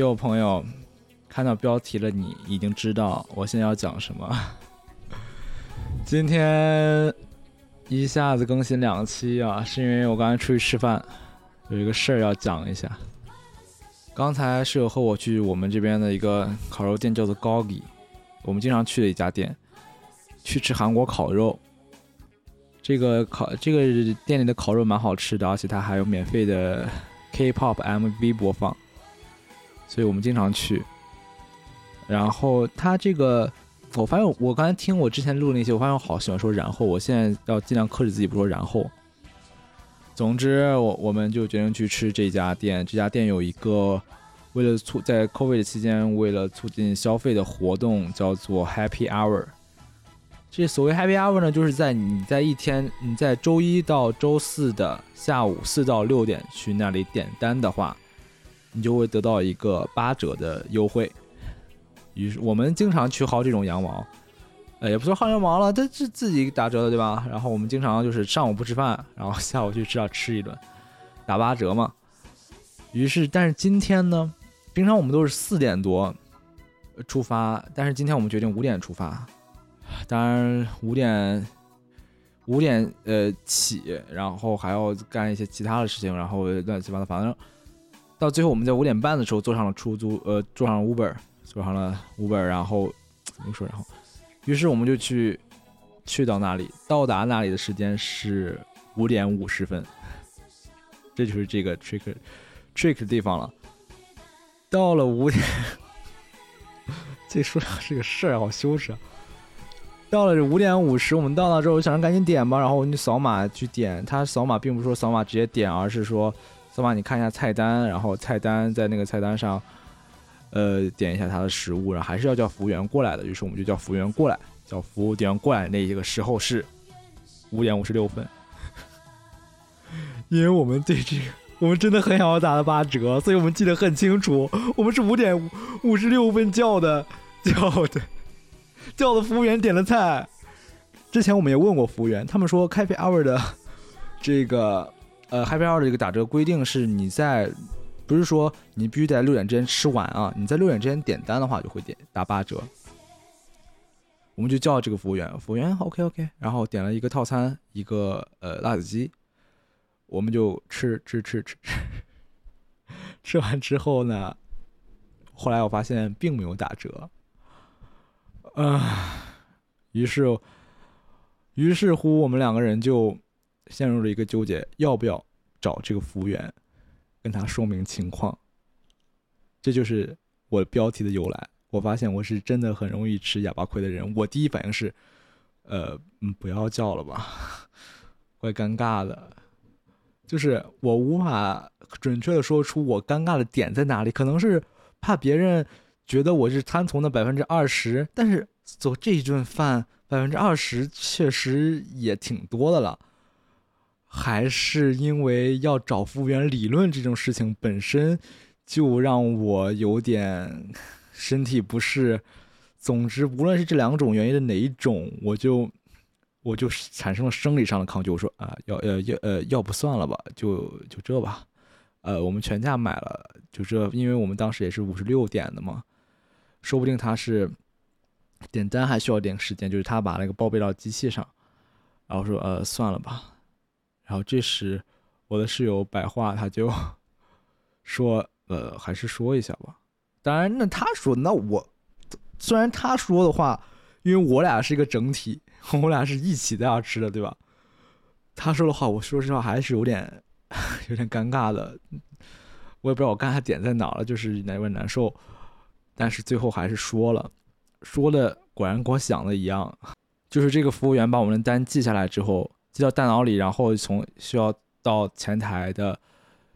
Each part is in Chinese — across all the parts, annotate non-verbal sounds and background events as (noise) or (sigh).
有朋友看到标题了，你已经知道我现在要讲什么。(laughs) 今天一下子更新两期啊，是因为我刚才出去吃饭，有一个事儿要讲一下。刚才室友和我去我们这边的一个烤肉店，叫做高里，我们经常去的一家店，去吃韩国烤肉。这个烤这个店里的烤肉蛮好吃的，而且它还有免费的 K-pop MV 播放，所以我们经常去。然后它这个，我发现我刚才听我之前录的那些，我发现我好喜欢说然后，我现在要尽量克制自己不说然后。总之，我我们就决定去吃这家店。这家店有一个为了促在 COVID 期间为了促进消费的活动，叫做 Happy Hour。这所谓 Happy Hour 呢，就是在你在一天你在周一到周四的下午四到六点去那里点单的话，你就会得到一个八折的优惠。于是我们经常去薅这种羊毛，呃，也不说薅羊毛了，它是自己打折的，对吧？然后我们经常就是上午不吃饭，然后下午去吃吃一顿，打八折嘛。于是，但是今天呢，平常我们都是四点多出发，但是今天我们决定五点出发。当然五点五点呃起，然后还要干一些其他的事情，然后乱七八糟，反正到最后我们在五点半的时候坐上了出租，呃，坐上了 Uber，坐上了 Uber，然后怎么说？然后，于是我们就去去到那里，到达那里的时间是五点五十分，这就是这个 trick trick 的地方了。到了五点，(laughs) 这说是个事儿，好羞耻啊！到了五点五十，我们到那之后我想着赶紧点吧，然后我就扫码去点。他扫码并不是说扫码直接点，而是说扫码你看一下菜单，然后菜单在那个菜单上，呃，点一下他的食物，然后还是要叫服务员过来的。于是我们就叫服务员过来，叫服务员过来那一个时候是五点五十六分，(laughs) 因为我们对这个我们真的很想要打的八折，所以我们记得很清楚，我们是五点五十六分叫的叫的。叫的服务员点了菜，之前我们也问过服务员，他们说 Happy Hour 的这个呃 Happy Hour 的这个打折规定是你在不是说你必须在六点之前吃完啊，你在六点之前点单的话就会点打八折。我们就叫这个服务员，服务员 OK OK，然后点了一个套餐，一个呃辣子鸡，我们就吃吃吃吃吃，(laughs) 吃完之后呢，后来我发现并没有打折。啊，于是，于是乎，我们两个人就陷入了一个纠结：要不要找这个服务员，跟他说明情况？这就是我标题的由来。我发现我是真的很容易吃哑巴亏的人。我第一反应是，呃，嗯，不要叫了吧，(laughs) 怪尴尬的。就是我无法准确的说出我尴尬的点在哪里，可能是怕别人。觉得我是贪从的百分之二十，但是做这一顿饭百分之二十确实也挺多的了。还是因为要找服务员理论这种事情本身就让我有点身体不适。总之，无论是这两种原因的哪一种，我就我就产生了生理上的抗拒。我说啊，要呃要呃要不算了吧，就就这吧。呃，我们全价买了，就这，因为我们当时也是五十六点的嘛。说不定他是点单还需要点时间，就是他把那个报备到机器上，然后说呃算了吧，然后这时我的室友百话他就 (laughs) 说呃还是说一下吧。当然那他说那我虽然他说的话，因为我俩是一个整体，我俩是一起在那吃的，对吧？他说的话，我说实话还是有点 (laughs) 有点尴尬的，我也不知道我刚才点在哪了，就是有点难受。但是最后还是说了，说的果然跟我想的一样，就是这个服务员把我们的单记下来之后，记到大脑里，然后从需要到前台的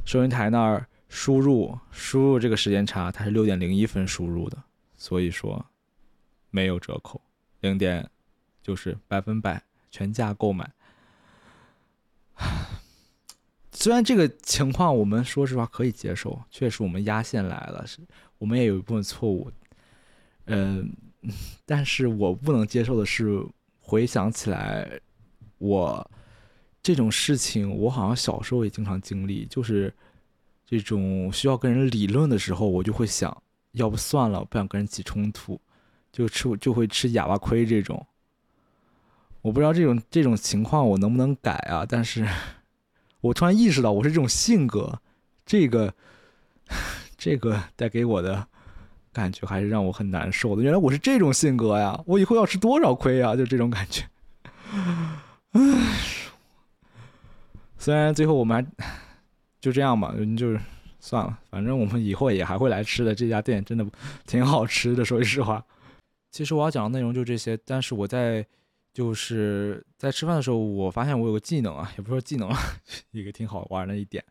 收银台那儿输入，输入这个时间差，它是六点零一分输入的，所以说没有折扣，零点就是百分百全价购买。虽然这个情况我们说实话可以接受，确实我们压线来了，我们也有一部分错误，嗯，(laughs) 但是我不能接受的是，回想起来，我这种事情我好像小时候也经常经历，就是这种需要跟人理论的时候，我就会想，要不算了，不想跟人起冲突，就吃就会吃哑巴亏这种。我不知道这种这种情况我能不能改啊？但是，我突然意识到我是这种性格，这个 (laughs) 这个带给我的感觉还是让我很难受的。原来我是这种性格呀！我以后要吃多少亏呀？就这种感觉。唉，虽然最后我们还就这样吧，就是算了，反正我们以后也还会来吃的。这家店真的挺好吃的，说句实话。其实我要讲的内容就这些，但是我在。就是在吃饭的时候，我发现我有个技能啊，也不说技能了，(laughs) 一个挺好玩的一点，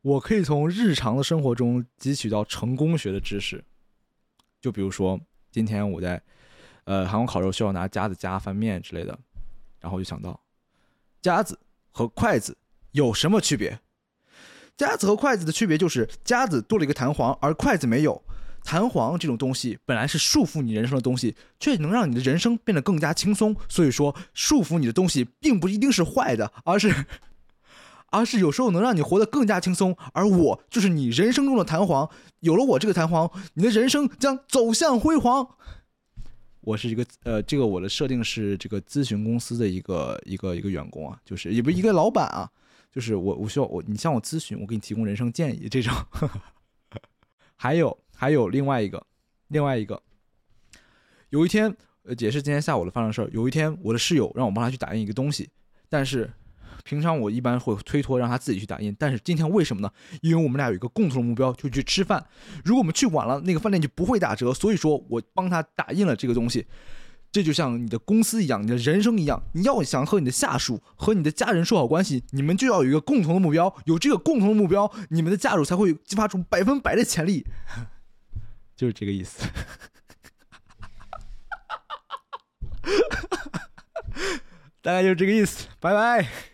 我可以从日常的生活中汲取到成功学的知识。就比如说，今天我在呃韩国烤肉需要拿夹子夹翻面之类的，然后就想到，夹子和筷子有什么区别？夹子和筷子的区别就是夹子多了一个弹簧，而筷子没有。弹簧这种东西本来是束缚你人生的东西，却能让你的人生变得更加轻松。所以说，束缚你的东西并不一定是坏的，而是，而是有时候能让你活得更加轻松。而我就是你人生中的弹簧，有了我这个弹簧，你的人生将走向辉煌。我是一个呃，这个我的设定是这个咨询公司的一个一个一个员工啊，就是也不是一个老板啊，就是我我需要我你向我咨询，我给你提供人生建议这种，(laughs) 还有。还有另外一个，另外一个，有一天，呃，也是今天下午的发生事儿。有一天，我的室友让我帮他去打印一个东西，但是平常我一般会推脱让他自己去打印。但是今天为什么呢？因为我们俩有一个共同的目标，就去吃饭。如果我们去晚了，那个饭店就不会打折。所以说我帮他打印了这个东西。这就像你的公司一样，你的人生一样，你要想和你的下属和你的家人说好关系，你们就要有一个共同的目标。有这个共同的目标，你们的下属才会激发出百分百的潜力。(laughs) 就是这个意思，(laughs) 大概就是这个意思，拜拜。